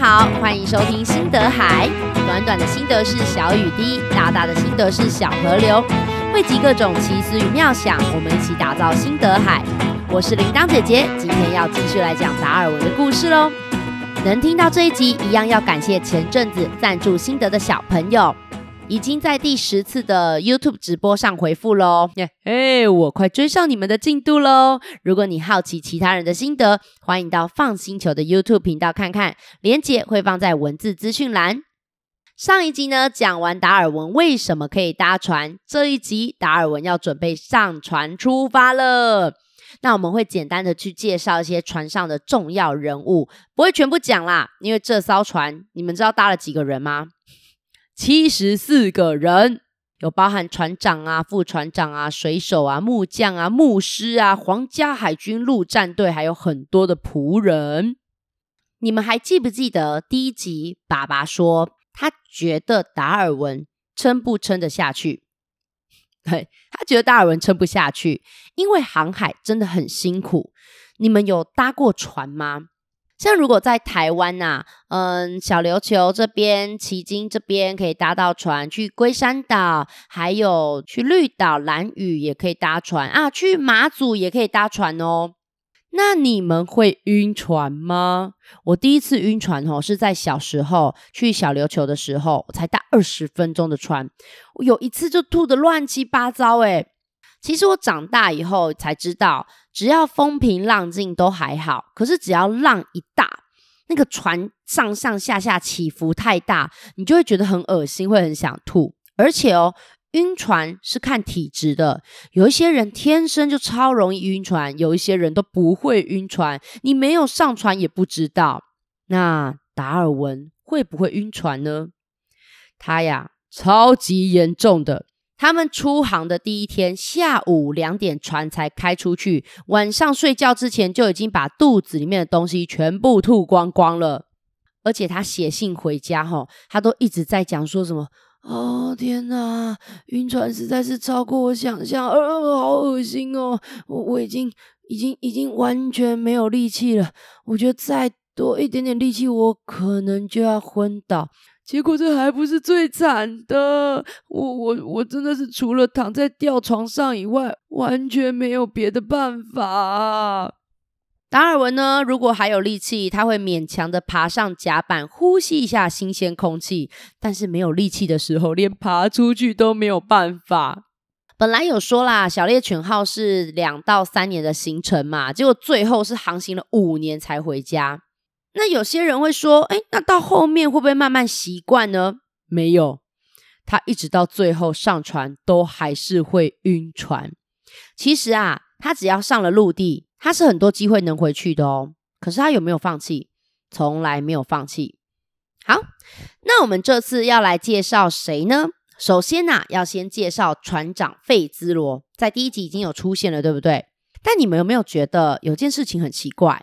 好，欢迎收听新德海。短短的心得是小雨滴，大大的心得是小河流，汇集各种奇思与妙想，我们一起打造新德海。我是铃铛姐姐，今天要继续来讲达尔文的故事喽。能听到这一集，一样要感谢前阵子赞助心得的小朋友。已经在第十次的 YouTube 直播上回复喽，嘿，我快追上你们的进度喽！如果你好奇其他人的心得，欢迎到放星球的 YouTube 频道看看，连结会放在文字资讯栏。上一集呢，讲完达尔文为什么可以搭船，这一集达尔文要准备上船出发了。那我们会简单的去介绍一些船上的重要人物，不会全部讲啦，因为这艘船你们知道搭了几个人吗？七十四个人，有包含船长啊、副船长啊、水手啊、木匠啊、牧师啊、皇家海军陆战队，还有很多的仆人。你们还记不记得第一集？爸爸说他觉得达尔文撑不撑得下去？对，他觉得达尔文撑不下去，因为航海真的很辛苦。你们有搭过船吗？像如果在台湾呐、嗯，小琉球这边、旗津这边可以搭到船去龟山岛，还有去绿岛、兰屿也可以搭船啊，去马祖也可以搭船哦。那你们会晕船吗？我第一次晕船哦，是在小时候去小琉球的时候，才搭二十分钟的船，我有一次就吐得乱七八糟诶。其实我长大以后才知道。只要风平浪静都还好，可是只要浪一大，那个船上上下下起伏太大，你就会觉得很恶心，会很想吐。而且哦，晕船是看体质的，有一些人天生就超容易晕船，有一些人都不会晕船，你没有上船也不知道。那达尔文会不会晕船呢？他呀，超级严重的。他们出航的第一天下午两点，船才开出去。晚上睡觉之前就已经把肚子里面的东西全部吐光光了。而且他写信回家，哈，他都一直在讲说什么：“哦，天哪，晕船实在是超过我想象，呃，好恶心哦！我我已经已经已经完全没有力气了。我觉得再多一点点力气，我可能就要昏倒。”结果这还不是最惨的，我我我真的是除了躺在吊床上以外，完全没有别的办法。达尔文呢，如果还有力气，他会勉强的爬上甲板，呼吸一下新鲜空气。但是没有力气的时候，连爬出去都没有办法。本来有说啦，小猎犬号是两到三年的行程嘛，结果最后是航行了五年才回家。那有些人会说，哎，那到后面会不会慢慢习惯呢？没有，他一直到最后上船都还是会晕船。其实啊，他只要上了陆地，他是很多机会能回去的哦。可是他有没有放弃？从来没有放弃。好，那我们这次要来介绍谁呢？首先呐、啊，要先介绍船长费兹罗，在第一集已经有出现了，对不对？但你们有没有觉得有件事情很奇怪？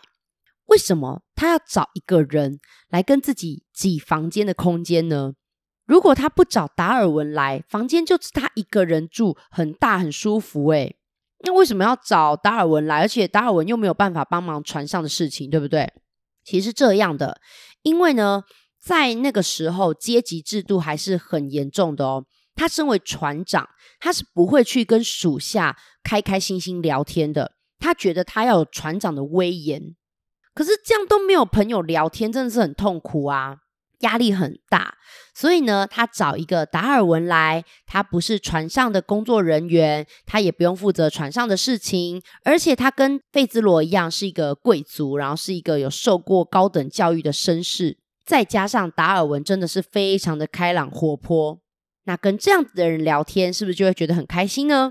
为什么他要找一个人来跟自己挤房间的空间呢？如果他不找达尔文来，房间就是他一个人住，很大很舒服诶。那为什么要找达尔文来？而且达尔文又没有办法帮忙船上的事情，对不对？其实是这样的，因为呢，在那个时候阶级制度还是很严重的哦。他身为船长，他是不会去跟属下开开心心聊天的。他觉得他要有船长的威严。可是这样都没有朋友聊天，真的是很痛苦啊，压力很大。所以呢，他找一个达尔文来，他不是船上的工作人员，他也不用负责船上的事情，而且他跟费兹罗一样是一个贵族，然后是一个有受过高等教育的绅士。再加上达尔文真的是非常的开朗活泼，那跟这样子的人聊天，是不是就会觉得很开心呢？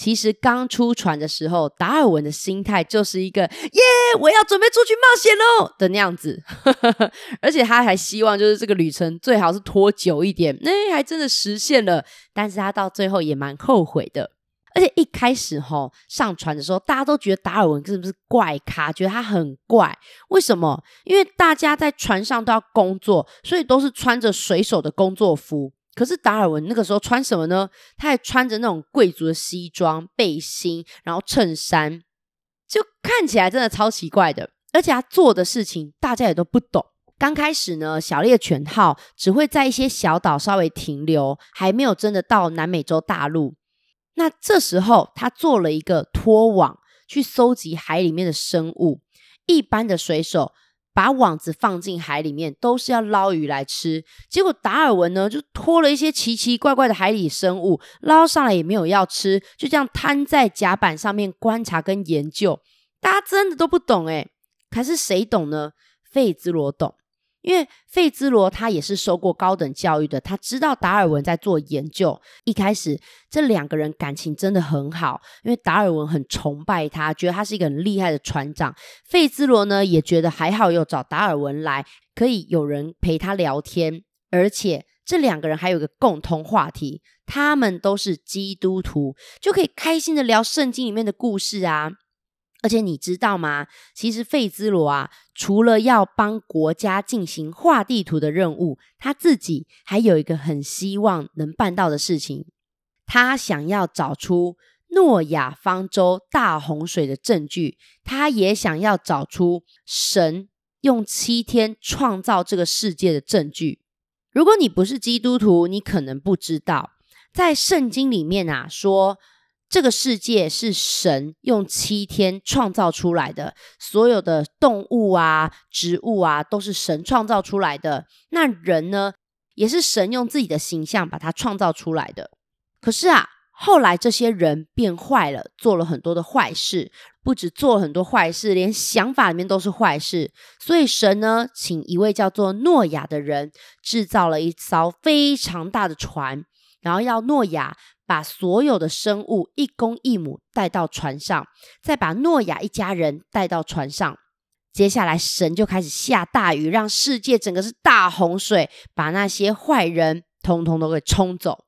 其实刚出船的时候，达尔文的心态就是一个“耶，我要准备出去冒险喽”的那样子，而且他还希望就是这个旅程最好是拖久一点，那、欸、还真的实现了。但是他到最后也蛮后悔的。而且一开始吼上船的时候，大家都觉得达尔文是不是怪咖，觉得他很怪。为什么？因为大家在船上都要工作，所以都是穿着水手的工作服。可是达尔文那个时候穿什么呢？他还穿着那种贵族的西装背心，然后衬衫，就看起来真的超奇怪的。而且他做的事情大家也都不懂，刚开始呢，小猎犬号只会在一些小岛稍微停留，还没有真的到南美洲大陆。那这时候，他做了一个拖网，去搜集海里面的生物。一般的水手把网子放进海里面，都是要捞鱼来吃。结果达尔文呢，就拖了一些奇奇怪怪的海底生物，捞上来也没有要吃，就这样摊在甲板上面观察跟研究。大家真的都不懂诶，可是谁懂呢？费兹罗懂。因为费兹罗他也是受过高等教育的，他知道达尔文在做研究。一开始这两个人感情真的很好，因为达尔文很崇拜他，觉得他是一个很厉害的船长。费兹罗呢也觉得还好，有找达尔文来，可以有人陪他聊天。而且这两个人还有一个共同话题，他们都是基督徒，就可以开心的聊圣经里面的故事啊。而且你知道吗？其实费兹罗啊，除了要帮国家进行画地图的任务，他自己还有一个很希望能办到的事情。他想要找出诺亚方舟大洪水的证据，他也想要找出神用七天创造这个世界的证据。如果你不是基督徒，你可能不知道，在圣经里面啊说。这个世界是神用七天创造出来的，所有的动物啊、植物啊，都是神创造出来的。那人呢，也是神用自己的形象把它创造出来的。可是啊，后来这些人变坏了，做了很多的坏事，不止做了很多坏事，连想法里面都是坏事。所以神呢，请一位叫做诺亚的人，制造了一艘非常大的船，然后要诺亚。把所有的生物一公一母带到船上，再把诺亚一家人带到船上。接下来，神就开始下大雨，让世界整个是大洪水，把那些坏人通通都给冲走。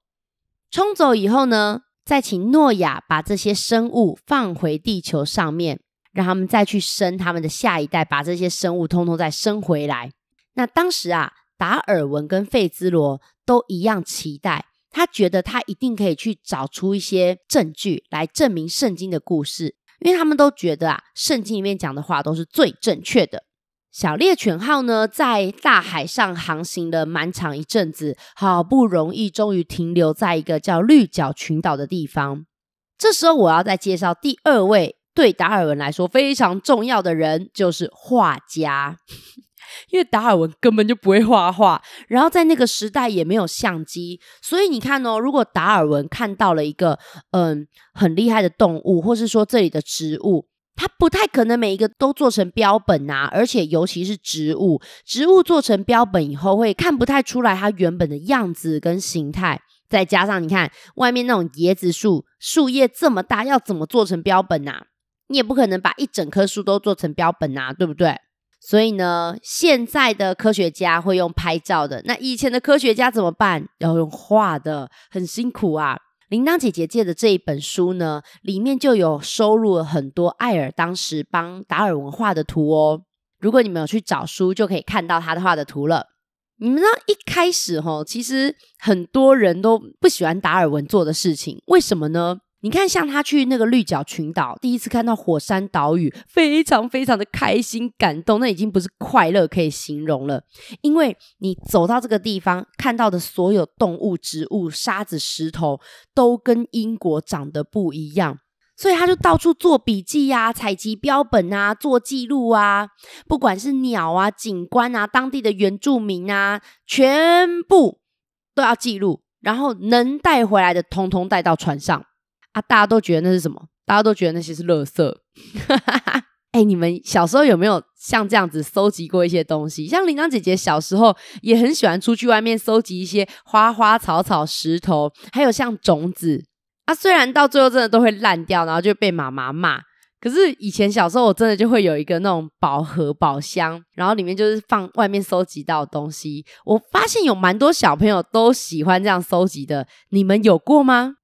冲走以后呢，再请诺亚把这些生物放回地球上面，让他们再去生他们的下一代，把这些生物通通再生回来。那当时啊，达尔文跟费兹罗都一样期待。他觉得他一定可以去找出一些证据来证明圣经的故事，因为他们都觉得啊，圣经里面讲的话都是最正确的。小猎犬号呢，在大海上航行了蛮长一阵子，好不容易终于停留在一个叫绿角群岛的地方。这时候，我要再介绍第二位对达尔文来说非常重要的人，就是画家。因为达尔文根本就不会画画，然后在那个时代也没有相机，所以你看哦，如果达尔文看到了一个嗯很厉害的动物，或是说这里的植物，他不太可能每一个都做成标本啊，而且尤其是植物，植物做成标本以后会看不太出来它原本的样子跟形态，再加上你看外面那种椰子树，树叶这么大，要怎么做成标本啊？你也不可能把一整棵树都做成标本啊，对不对？所以呢，现在的科学家会用拍照的，那以前的科学家怎么办？要用画的，很辛苦啊。铃铛姐姐借的这一本书呢，里面就有收录了很多艾尔当时帮达尔文画的图哦。如果你们有去找书，就可以看到他的画的图了。你们知道一开始哈，其实很多人都不喜欢达尔文做的事情，为什么呢？你看，像他去那个绿角群岛，第一次看到火山岛屿，非常非常的开心感动，那已经不是快乐可以形容了。因为你走到这个地方，看到的所有动物、植物、沙子、石头，都跟英国长得不一样，所以他就到处做笔记呀、啊、采集标本啊、做记录啊，不管是鸟啊、景观啊、当地的原住民啊，全部都要记录，然后能带回来的，通通带到船上。啊！大家都觉得那是什么？大家都觉得那些是垃圾。哎、欸，你们小时候有没有像这样子搜集过一些东西？像铃铛姐姐小时候也很喜欢出去外面搜集一些花花草草、石头，还有像种子。啊，虽然到最后真的都会烂掉，然后就被妈妈骂。可是以前小时候我真的就会有一个那种宝盒、宝箱，然后里面就是放外面搜集到的东西。我发现有蛮多小朋友都喜欢这样搜集的，你们有过吗？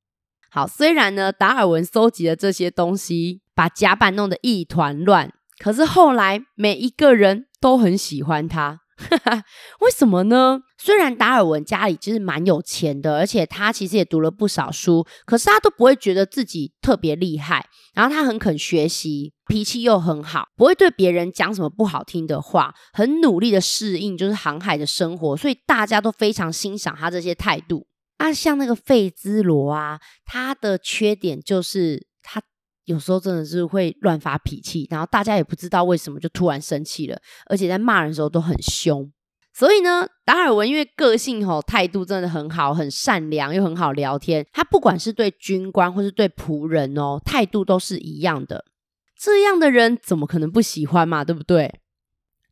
好，虽然呢，达尔文搜集的这些东西把甲板弄得一团乱，可是后来每一个人都很喜欢他，哈 哈为什么呢？虽然达尔文家里其实蛮有钱的，而且他其实也读了不少书，可是他都不会觉得自己特别厉害。然后他很肯学习，脾气又很好，不会对别人讲什么不好听的话，很努力的适应就是航海的生活，所以大家都非常欣赏他这些态度。啊，像那个费兹罗啊，他的缺点就是他有时候真的是会乱发脾气，然后大家也不知道为什么就突然生气了，而且在骂人的时候都很凶。所以呢，达尔文因为个性吼态度真的很好，很善良又很好聊天，他不管是对军官或是对仆人哦，态度都是一样的。这样的人怎么可能不喜欢嘛？对不对？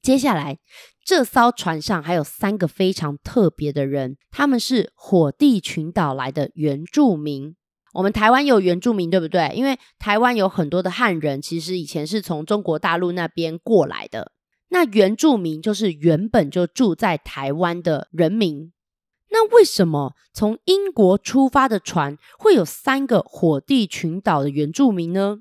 接下来。这艘船上还有三个非常特别的人，他们是火地群岛来的原住民。我们台湾有原住民，对不对？因为台湾有很多的汉人，其实以前是从中国大陆那边过来的。那原住民就是原本就住在台湾的人民。那为什么从英国出发的船会有三个火地群岛的原住民呢？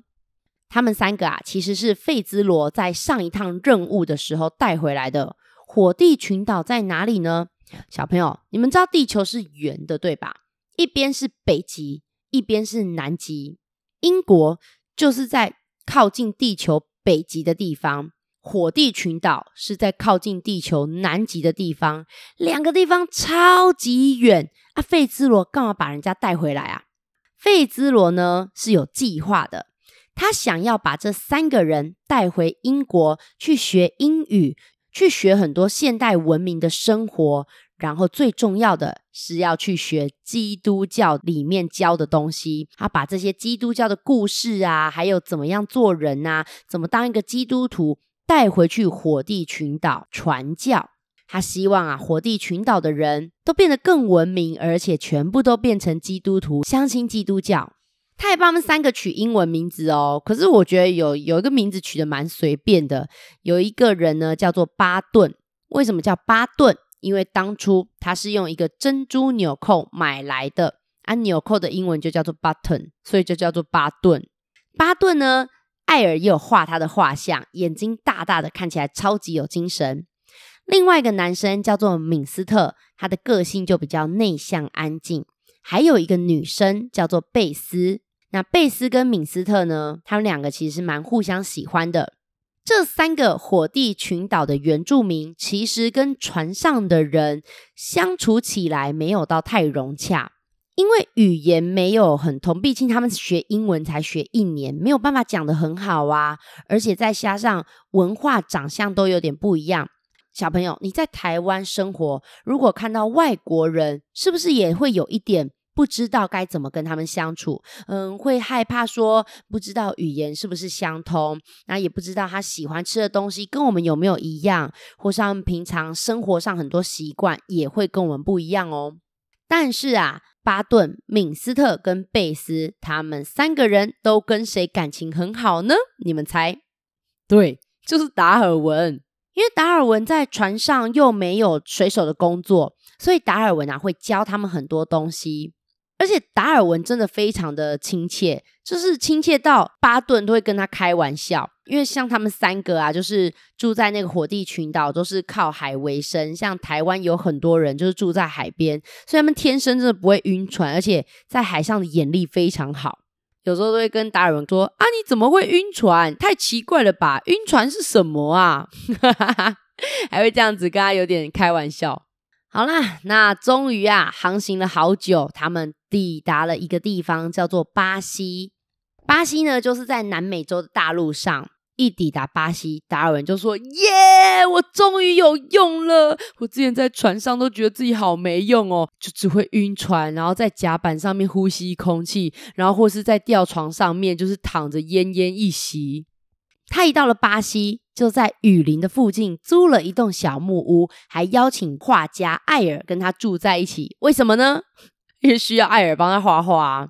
他们三个啊，其实是费兹罗在上一趟任务的时候带回来的。火地群岛在哪里呢？小朋友，你们知道地球是圆的，对吧？一边是北极，一边是南极。英国就是在靠近地球北极的地方，火地群岛是在靠近地球南极的地方，两个地方超级远啊！费兹罗干嘛把人家带回来啊？费兹罗呢是有计划的，他想要把这三个人带回英国去学英语。去学很多现代文明的生活，然后最重要的是要去学基督教里面教的东西。他把这些基督教的故事啊，还有怎么样做人啊，怎么当一个基督徒带回去火地群岛传教。他希望啊，火地群岛的人都变得更文明，而且全部都变成基督徒，相信基督教。他也帮他们三个取英文名字哦，可是我觉得有有一个名字取得蛮随便的。有一个人呢叫做巴顿，为什么叫巴顿？因为当初他是用一个珍珠纽扣买来的，啊，纽扣的英文就叫做 button，所以就叫做巴顿。巴顿呢，艾尔也有画他的画像，眼睛大大的，看起来超级有精神。另外一个男生叫做敏斯特，他的个性就比较内向安静。还有一个女生叫做贝斯。那贝斯跟敏斯特呢？他们两个其实蛮互相喜欢的。这三个火地群岛的原住民，其实跟船上的人相处起来没有到太融洽，因为语言没有很通。毕竟他们学英文才学一年，没有办法讲得很好啊。而且再加上文化、长相都有点不一样。小朋友，你在台湾生活，如果看到外国人，是不是也会有一点？不知道该怎么跟他们相处，嗯，会害怕说不知道语言是不是相通，那也不知道他喜欢吃的东西跟我们有没有一样，或是他们平常生活上很多习惯也会跟我们不一样哦。但是啊，巴顿、敏斯特跟贝斯他们三个人都跟谁感情很好呢？你们猜？对，就是达尔文。因为达尔文在船上又没有水手的工作，所以达尔文啊会教他们很多东西。而且达尔文真的非常的亲切，就是亲切到巴顿都会跟他开玩笑。因为像他们三个啊，就是住在那个火地群岛，都是靠海为生。像台湾有很多人就是住在海边，所以他们天生真的不会晕船，而且在海上的眼力非常好。有时候都会跟达尔文说：“啊，你怎么会晕船？太奇怪了吧？晕船是什么啊？” 还会这样子跟他有点开玩笑。好啦，那终于啊，航行了好久，他们抵达了一个地方，叫做巴西。巴西呢，就是在南美洲的大陆上。一抵达巴西，达尔文就说：“耶，我终于有用了！我之前在船上都觉得自己好没用哦，就只会晕船，然后在甲板上面呼吸空气，然后或是在吊床上面就是躺着奄奄一息。”他一到了巴西，就在雨林的附近租了一栋小木屋，还邀请画家艾尔跟他住在一起。为什么呢？因为需要艾尔帮他画画。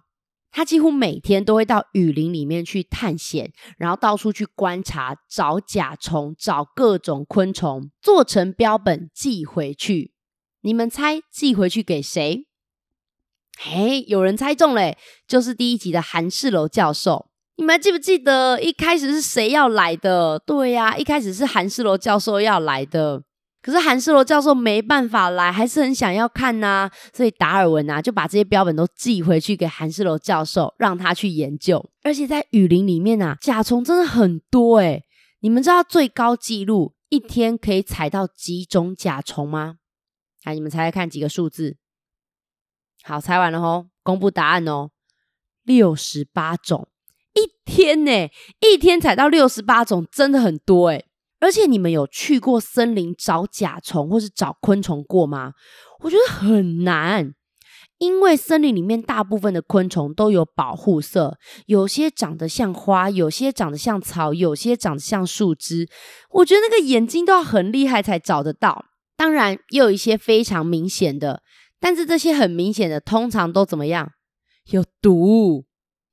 他几乎每天都会到雨林里面去探险，然后到处去观察，找甲虫，找各种昆虫，做成标本寄回去。你们猜寄回去给谁？嘿，有人猜中了，就是第一集的韩世楼教授。你们还记不记得一开始是谁要来的？对呀、一开始是韩世楼教授要来的。可是韩世罗教授没办法来，还是很想要看呐、所以达尔文啊就把这些标本都寄回去给韩世罗教授，让他去研究。而且在雨林里面啊，甲虫真的很多诶，你们知道最高纪录一天可以采到几种甲虫吗？来，你们猜猜看几个数字？好，猜完了吼，公布答案哦，六十八种，一天呢，一天采到六十八种，真的很多诶。而且你们有去过森林找甲虫或是找昆虫过吗？我觉得很难，因为森林里面大部分的昆虫都有保护色，有些长得像花，有些长得像草，有些长得像树枝。我觉得那个眼睛都要很厉害才找得到。当然，也有一些非常明显的，但是这些很明显的通常都怎么样？有毒。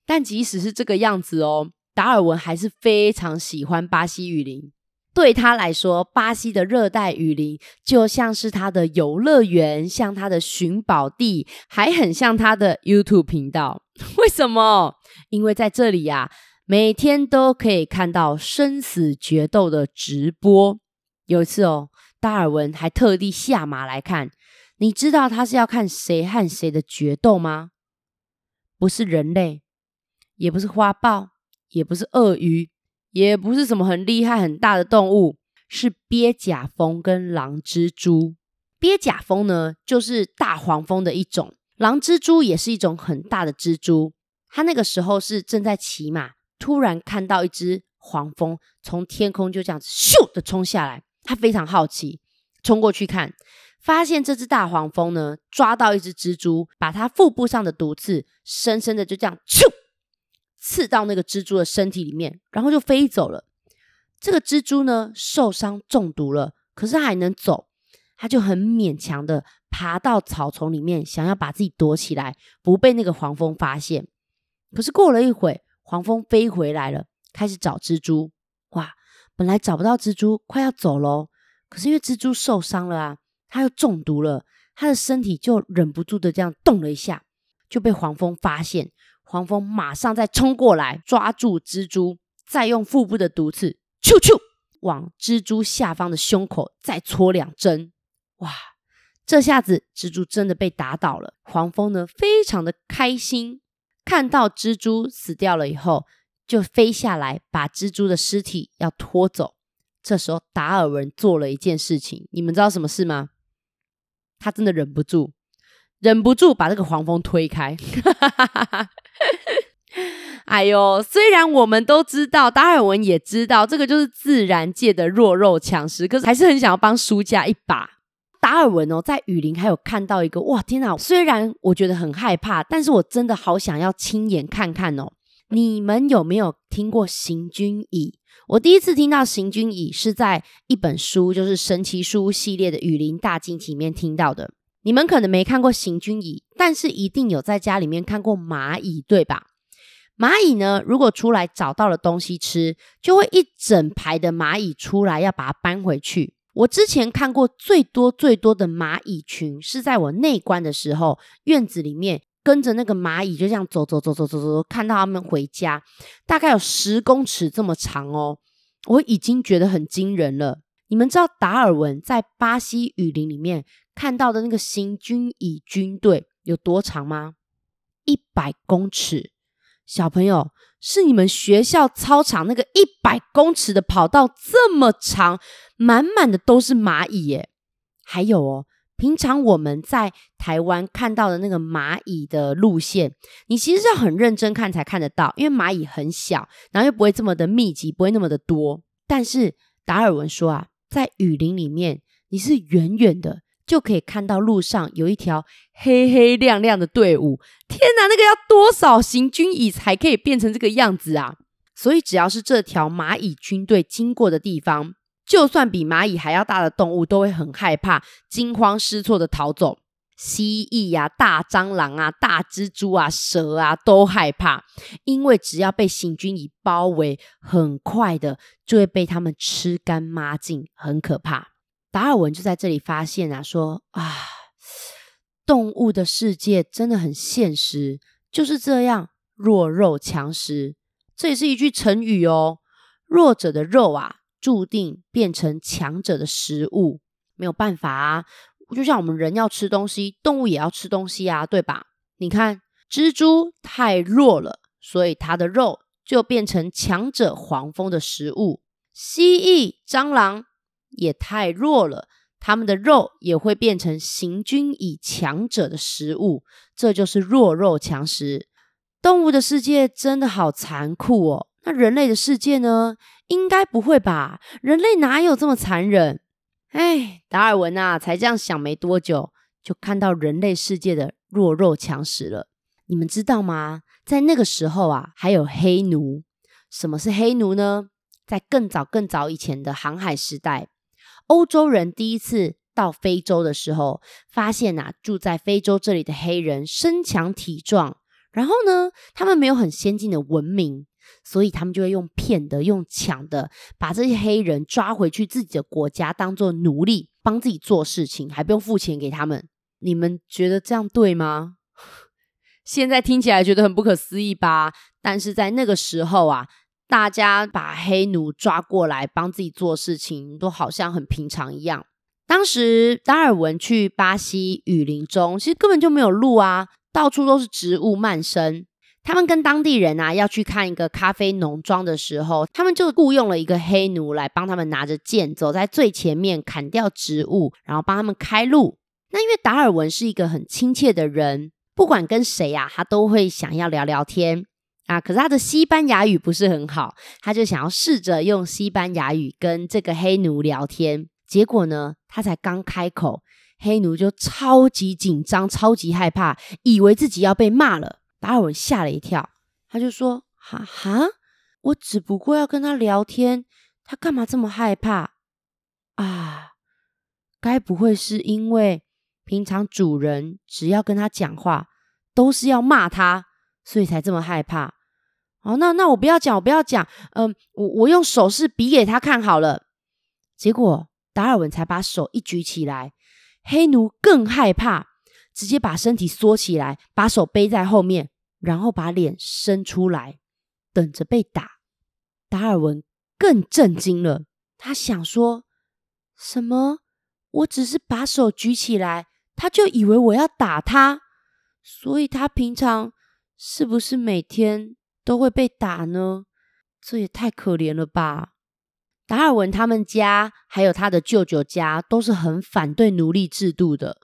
但即使是这个样子哦，达尔文还是非常喜欢巴西雨林。对他来说，巴西的热带雨林就像是他的游乐园，像他的寻宝地，还很像他的 YouTube 频道。为什么？因为在这里呀、啊，每天都可以看到生死决斗的直播。有一次哦，达尔文还特地下马来看。你知道他是要看谁和谁的决斗吗？不是人类，也不是花豹，也不是鳄鱼。也不是什么很厉害很大的动物，是鳖甲蜂跟狼蜘蛛。鳖甲蜂呢，就是大黄蜂的一种；狼蜘蛛也是一种很大的蜘蛛。他那个时候是正在骑马，突然看到一只黄蜂从天空就这样咻的冲下来，他非常好奇，冲过去看，发现这只大黄蜂呢抓到一只蜘蛛，把它腹部上的毒刺深深的就这样咻。刺到那个蜘蛛的身体里面，然后就飞走了。这个蜘蛛呢，受伤中毒了，可是它还能走，它就很勉强的爬到草丛里面，想要把自己躲起来，不被那个黄蜂发现。可是过了一会，黄蜂飞回来了，开始找蜘蛛。哇，本来找不到蜘蛛，快要走喽。可是因为蜘蛛受伤了啊，它又中毒了，它的身体就忍不住的这样动了一下，就被黄蜂发现。黄蜂马上再冲过来，抓住蜘蛛，再用腹部的毒刺，咻咻，往蜘蛛下方的胸口再戳两针。哇，这下子蜘蛛真的被打倒了。黄蜂呢，非常的开心，看到蜘蛛死掉了以后，就飞下来把蜘蛛的尸体要拖走。这时候达尔文做了一件事情，你们知道什么事吗？他真的忍不住。忍不住把这个黄蜂推开，哎呦！虽然我们都知道，达尔文也知道，这个就是自然界的弱肉强食，可是还是很想要帮书家一把。达尔文哦，在雨林还有看到一个，哇，天哪！虽然我觉得很害怕，但是我真的好想要亲眼看看哦。你们有没有听过行军蚁？我第一次听到行军蚁是在一本书，就是神奇书系列的《雨林大惊奇》里面听到的。你们可能没看过行军蚁，但是一定有在家里面看过蚂蚁，对吧？蚂蚁呢，如果出来找到了东西吃，就会一整排的蚂蚁出来要把它搬回去。我之前看过最多最多的蚂蚁群是在我内观的时候，院子里面跟着那个蚂蚁就这样走走走走走走，看到他们回家，大概有十公尺这么长哦，我已经觉得很惊人了。你们知道达尔文在巴西雨林里面看到的那个行军蚁军队有多长吗？一百公尺，小朋友，是你们学校操场那个一百公尺的跑道这么长，满满的都是蚂蚁耶！还有哦，平常我们在台湾看到的那个蚂蚁的路线，你其实要很认真看才看得到，因为蚂蚁很小，然后又不会这么的密集，不会那么的多。但是达尔文说啊，在雨林里面，你是远远的就可以看到路上有一条黑黑亮亮的队伍。天哪，那个要多少行军蚁才可以变成这个样子啊？所以只要是这条蚂蚁军队经过的地方，就算比蚂蚁还要大的动物都会很害怕，惊慌失措的逃走。蜥蜴呀、啊、大蟑螂啊、大蜘蛛啊、蛇啊都害怕，因为只要被行军蚁包围，很快的就会被他们吃干抹净，很可怕。达尔文就在这里发现啊，说啊，动物的世界真的很现实，就是这样，弱肉强食。这也是一句成语哦，弱者的肉啊，注定变成强者的食物。没有办法啊，就像我们人要吃东西，动物也要吃东西啊，对吧？你看，蜘蛛太弱了，所以它的肉就变成强者黄蜂的食物；蜥蜴、蟑螂也太弱了，它们的肉也会变成行军以强者的食物。这就是弱肉强食。动物的世界真的好残酷哦。那人类的世界呢？应该不会吧？人类哪有这么残忍？哎，达尔文啊，才这样想没多久，就看到人类世界的弱肉强食了。你们知道吗？在那个时候啊，还有黑奴。什么是黑奴呢？在更早更早以前的航海时代，欧洲人第一次到非洲的时候，发现啊，住在非洲这里的黑人身强体壮，然后呢，他们没有很先进的文明。所以他们就会用骗的、用抢的，把这些黑人抓回去自己的国家，当做奴隶，帮自己做事情，还不用付钱给他们。你们觉得这样对吗？现在听起来觉得很不可思议吧？但是在那个时候啊，大家把黑奴抓过来帮自己做事情，都好像很平常一样。当时达尔文去巴西雨林中，其实根本就没有路啊，到处都是植物漫生。他们跟当地人啊要去看一个咖啡农庄的时候，他们就雇佣了一个黑奴来帮他们拿着剑走在最前面，砍掉植物，然后帮他们开路。那因为达尔文是一个很亲切的人，不管跟谁、啊，他都会想要聊聊天啊。可是他的西班牙语不是很好，他就想要试着用西班牙语跟这个黑奴聊天。结果呢，他才刚开口，黑奴就超级紧张、超级害怕，以为自己要被骂了。达尔文吓了一跳，他就说：“哈哈，我只不过要跟他聊天，他干嘛这么害怕啊？该不会是因为平常主人只要跟他讲话都是要骂他，所以才这么害怕？哦，那那我不要讲，我不要讲，嗯，我我用手势比给他看好了。结果达尔文才把手一举起来，黑奴更害怕，直接把身体缩起来，把手背在后面。”然后把脸伸出来，等着被打。达尔文更震惊了，他想说：“什么？我只是把手举起来，他就以为我要打他？所以他平常是不是每天都会被打呢？这也太可怜了吧！”达尔文他们家还有他的舅舅家都是很反对奴隶制度的。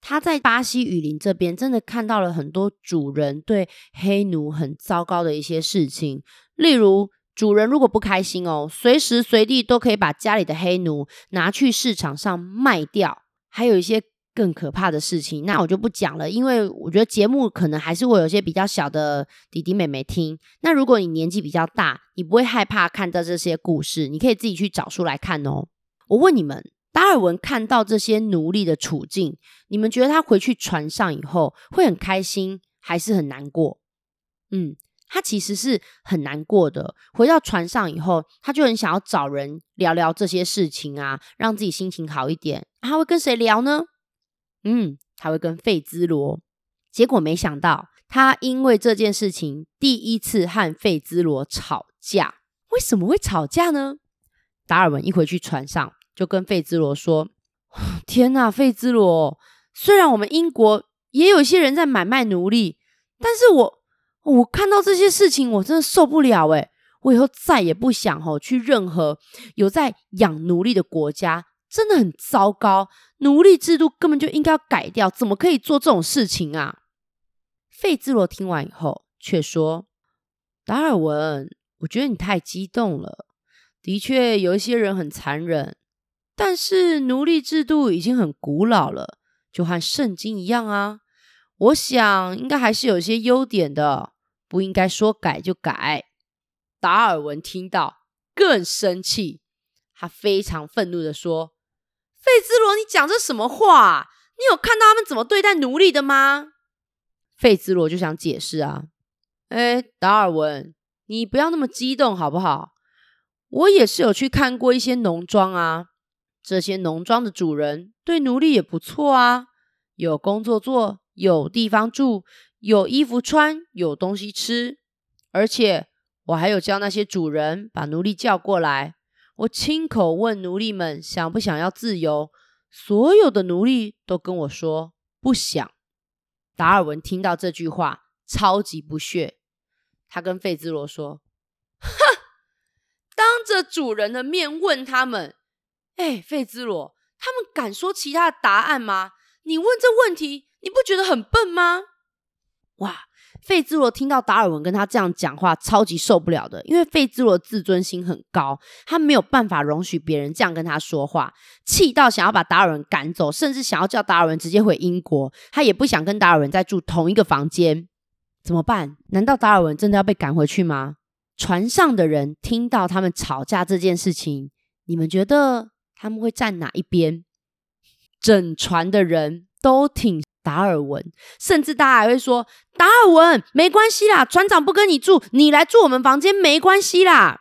他在巴西雨林这边真的看到了很多主人对黑奴很糟糕的一些事情，例如主人如果不开心哦，随时随地都可以把家里的黑奴拿去市场上卖掉，还有一些更可怕的事情，那我就不讲了，因为我觉得节目可能还是会有些比较小的弟弟妹妹听。那如果你年纪比较大，你不会害怕看到这些故事，你可以自己去找书来看哦。我问你们。达尔文看到这些奴隶的处境，你们觉得他回去船上以后会很开心，还是很难过？嗯，他其实是很难过的。回到船上以后，他就很想要找人聊聊这些事情啊，让自己心情好一点。他会跟谁聊呢？嗯，他会跟费兹罗。结果没想到，他因为这件事情第一次和费兹罗吵架。为什么会吵架呢？达尔文一回去船上。就跟费兹罗说：“天哪，费兹罗！虽然我们英国也有一些人在买卖奴隶，但是我我看到这些事情，我真的受不了诶，我以后再也不想吼去任何有在养奴隶的国家，真的很糟糕。奴隶制度根本就应该要改掉，怎么可以做这种事情啊？”费兹罗听完以后却说：“达尔文，我觉得你太激动了。的确，有一些人很残忍。”但是奴隶制度已经很古老了，就和圣经一样啊。我想应该还是有些优点的，不应该说改就改。达尔文听到更生气，他非常愤怒地说：“费兹罗，你讲这什么话？你有看到他们怎么对待奴隶的吗？”费兹罗就想解释啊，哎，达尔文，你不要那么激动好不好？我也是有去看过一些农庄啊。这些农庄的主人对奴隶也不错啊，有工作做，有地方住，有衣服穿，有东西吃。而且我还有叫那些主人把奴隶叫过来，我亲口问奴隶们想不想要自由，所有的奴隶都跟我说不想。达尔文听到这句话，超级不屑。他跟费兹罗说：“哼，当着主人的面问他们，哎，费兹罗，他们敢说其他的答案吗？你问这问题，你不觉得很笨吗？”哇！费兹罗听到达尔文跟他这样讲话，超级受不了的，因为费兹罗自尊心很高，他没有办法容许别人这样跟他说话，气到想要把达尔文赶走，甚至想要叫达尔文直接回英国，他也不想跟达尔文再住同一个房间。怎么办？难道达尔文真的要被赶回去吗？船上的人听到他们吵架这件事情，你们觉得他们会站哪一边？整船的人都挺达尔文，甚至大家还会说：“达尔文，没关系啦，船长不跟你住，你来住我们房间没关系啦。”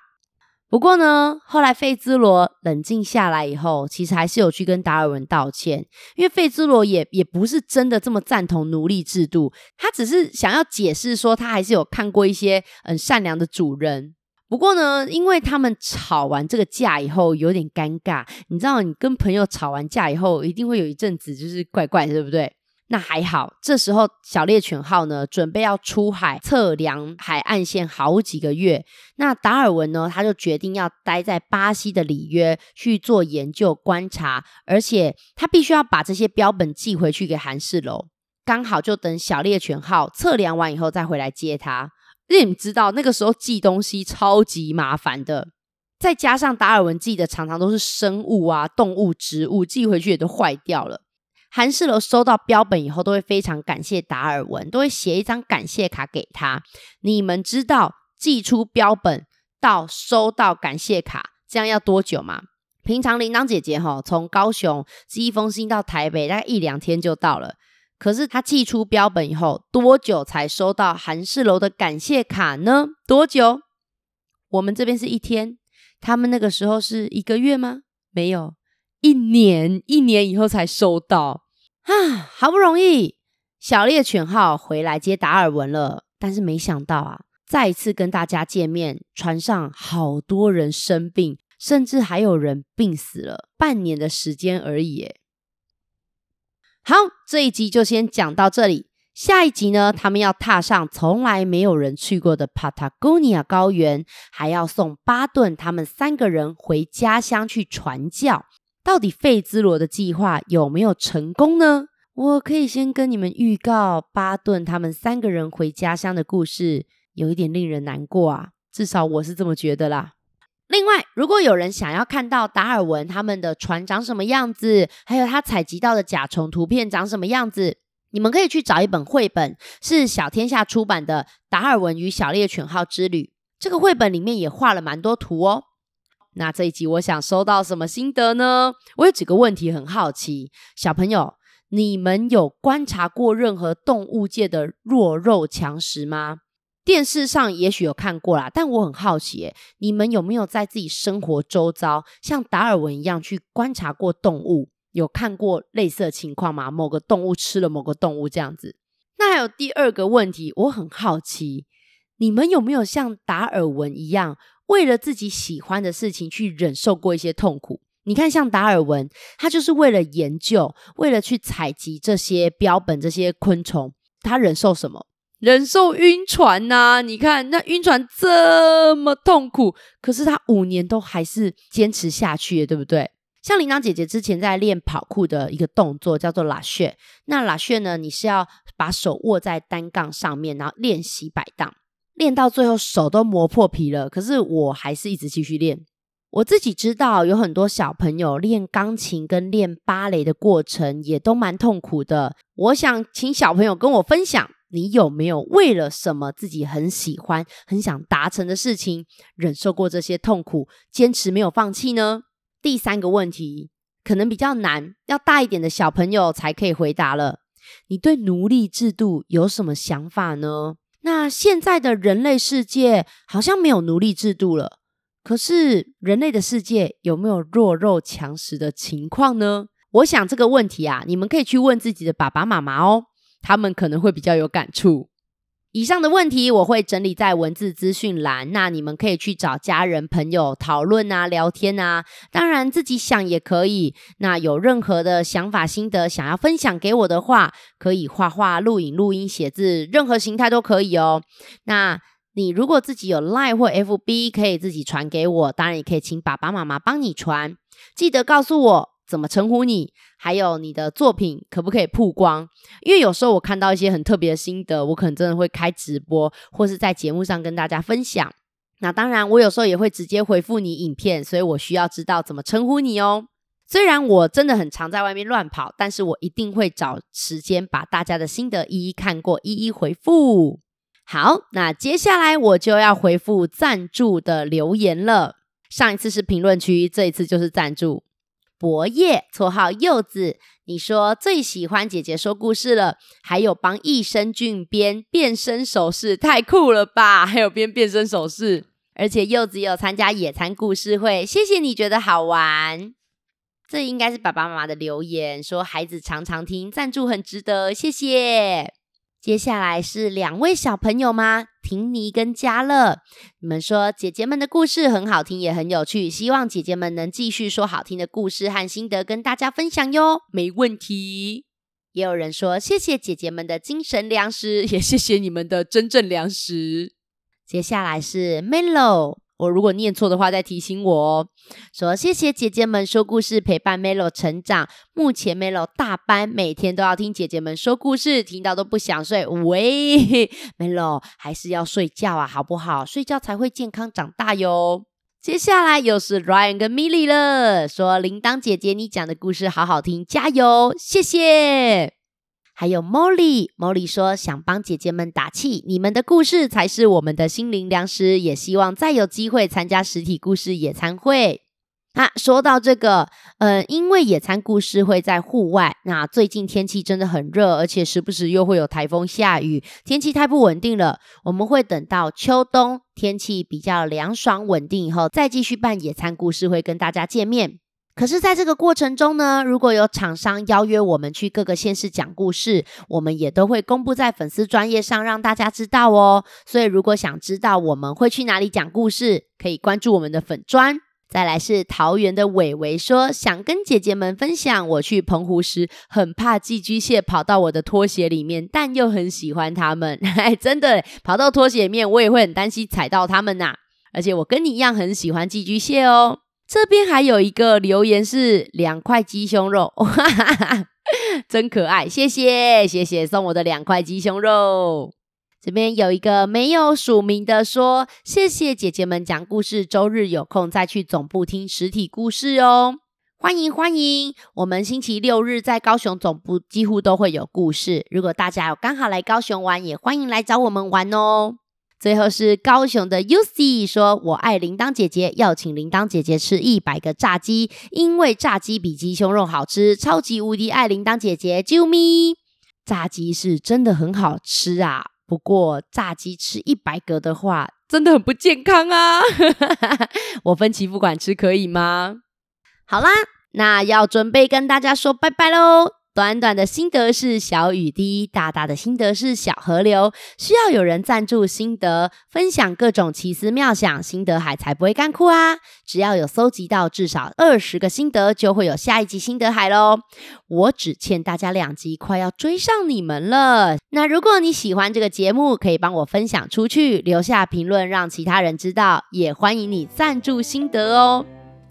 不过呢，后来费兹罗冷静下来以后，其实还是有去跟达尔文道歉，因为费兹罗也也不是真的这么赞同奴隶制度，他只是想要解释说，他还是有看过一些很善良的主人。不过呢，因为他们吵完这个架以后有点尴尬，你知道，你跟朋友吵完架以后，一定会有一阵子就是怪怪，对不对？那还好，这时候小猎犬号呢，准备要出海测量海岸线好几个月。那达尔文呢，他就决定要待在巴西的里约去做研究观察，而且他必须要把这些标本寄回去给韩世楼，刚好就等小猎犬号测量完以后再回来接他。因为你知道那个时候寄东西超级麻烦的，再加上达尔文寄的常常都是生物啊、动物、植物，寄回去也都坏掉了。韩世楼收到标本以后，都会非常感谢达尔文，都会写一张感谢卡给他。你们知道寄出标本到收到感谢卡这样要多久吗？平常铃铛姐姐哈，从高雄寄一封信到台北，大概一两天就到了。可是他寄出标本以后，多久才收到韩世楼的感谢卡呢？多久？我们这边是一天，他们那个时候是一个月吗？没有，一年，一年以后才收到。啊，好不容易小猎犬号回来接达尔文了，但是没想到啊，再一次跟大家见面，船上好多人生病，甚至还有人病死了，半年的时间而已。好，这一集就先讲到这里。下一集呢，他们要踏上从来没有人去过的 Patagonia 高原，还要送巴顿他们三个人回家乡去传教。到底费兹罗的计划有没有成功呢？我可以先跟你们预告，巴顿他们三个人回家乡的故事有一点令人难过啊，至少我是这么觉得啦。另外，如果有人想要看到达尔文他们的船长什么样子，还有他采集到的甲虫图片长什么样子，你们可以去找一本绘本，是小天下出版的《达尔文与小猎犬号之旅》。这个绘本里面也画了蛮多图哦。那这一集我想收到什么心得呢？我有几个问题很好奇，小朋友，你们有观察过任何动物界的弱肉强食吗？电视上也许有看过啦，但我很好奇，你们有没有在自己生活周遭像达尔文一样去观察过动物？有看过类似的情况吗？某个动物吃了某个动物这样子？那还有第二个问题，我很好奇，你们有没有像达尔文一样？为了自己喜欢的事情去忍受过一些痛苦，你看，像达尔文，他就是为了研究，为了去采集这些标本、这些昆虫，他忍受什么？忍受晕船呐、你看，那晕船这么痛苦，可是他五年都还是坚持下去，对不对？像铃铛姐姐之前在练跑酷的一个动作叫做拉穴，那拉穴呢，你是要把手握在单杠上面，然后练习摆荡。练到最后手都磨破皮了，可是我还是一直继续练。我自己知道有很多小朋友练钢琴跟练芭蕾的过程也都蛮痛苦的。我想请小朋友跟我分享，你有没有为了什么自己很喜欢、很想达成的事情，忍受过这些痛苦，坚持没有放弃呢？第三个问题可能比较难，要大一点的小朋友才可以回答了。你对奴隶制度有什么想法呢？那现在的人类世界好像没有奴隶制度了，可是人类的世界有没有弱肉强食的情况呢？我想这个问题啊，你们可以去问自己的爸爸妈妈哦，他们可能会比较有感触。以上的问题我会整理在文字资讯栏，那你们可以去找家人朋友讨论啊、聊天啊。当然自己想也可以。那有任何的想法心得想要分享给我的话，可以画画、录影、录音、写字，任何形态都可以哦。那你如果自己有 Line 或 FB，可以自己传给我，当然也可以请爸爸妈妈帮你传。记得告诉我。怎么称呼你？还有你的作品可不可以曝光？因为有时候我看到一些很特别的心得，我可能真的会开直播，或是在节目上跟大家分享。那当然，我有时候也会直接回复你影片，所以我需要知道怎么称呼你哦。虽然我真的很常在外面乱跑，但是我一定会找时间把大家的心得一一看过，一一回复。好，那接下来我就要回复赞助的留言了。上一次是评论区，这一次就是赞助。博业，绰号柚子，你说最喜欢姐姐说故事了，还有帮益生菌编变身手势，太酷了吧！还有编变身手势，而且柚子有参加野餐故事会，谢谢你觉得好玩。这应该是爸爸妈妈的留言，说孩子常常听，赞助很值得，谢谢。接下来是两位小朋友吗？婷妮跟嘉乐，你们说姐姐们的故事很好听，也很有趣，希望姐姐们能继续说好听的故事和心得跟大家分享哟。没问题。也有人说谢谢姐姐们的精神粮食，也 谢谢你们的真正粮食。接下来是 Melo。我如果念错的话，再提醒我哦。说谢谢姐姐们说故事，陪伴 Melo 成长。目前 Melo 大班，每天都要听姐姐们说故事，听到都不想睡。喂，Melo 还是要睡觉啊，好不好？睡觉才会健康长大哟。接下来又是 Ryan 跟 Milly 了，说铃铛姐姐，你讲的故事好好听，加油，谢谢。还有 Molly，Molly 说想帮姐姐们打气，你们的故事才是我们的心灵粮食，也希望再有机会参加实体故事野餐会。啊，说到这个，嗯、因为野餐故事会在户外，那最近天气真的很热，而且时不时又会有台风下雨，天气太不稳定了。我们会等到秋冬天气比较凉爽稳定以后，再继续办野餐故事会跟大家见面。可是，在这个过程中呢，如果有厂商邀约我们去各个县市讲故事，我们也都会公布在粉丝专页上，让大家知道哦。所以，如果想知道我们会去哪里讲故事，可以关注我们的粉专。再来是桃园的伟伟说，想跟姐姐们分享，我去澎湖时很怕寄居蟹跑到我的拖鞋里面，但又很喜欢它们。哎，真的，跑到拖鞋里面，我也会很担心踩到它们呐。而且我跟你一样很喜欢寄居蟹哦。这边还有一个留言是两块鸡胸肉，哈哈，真可爱，谢谢谢谢送我的两块鸡胸肉。这边有一个没有署名的说，谢谢姐姐们讲故事，周日有空再去总部听实体故事哦，欢迎欢迎，我们星期六日在高雄总部几乎都会有故事，如果大家有刚好来高雄玩，也欢迎来找我们玩哦。最后是高雄的 UC 说：“我爱铃铛姐姐，要请铃铛姐姐吃一百个炸鸡，因为炸鸡比鸡胸肉好吃，超级无敌爱铃铛姐姐，啾咪！炸鸡是真的很好吃啊，不过炸鸡吃一百个的话，真的很不健康啊！我分期付款吃可以吗？好啦，那要准备跟大家说拜拜喽。”短短的心得是小雨滴，大大的心得是小河流。需要有人赞助心得，分享各种奇思妙想，心得海才不会干枯啊！只要有搜集到至少二十个心得，就会有下一集心得海喽。我只欠大家两集，快要追上你们了。那如果你喜欢这个节目，可以帮我分享出去，留下评论让其他人知道，也欢迎你赞助心得哦。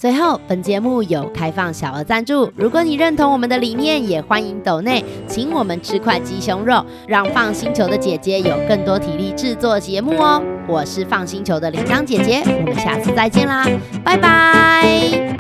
最后本节目有开放小额赞助。如果你认同我们的理念也欢迎抖内请我们吃块鸡胸肉让放星球的姐姐有更多体力制作节目哦。我是放星球的铃铛姐姐我们下次再见啦拜拜。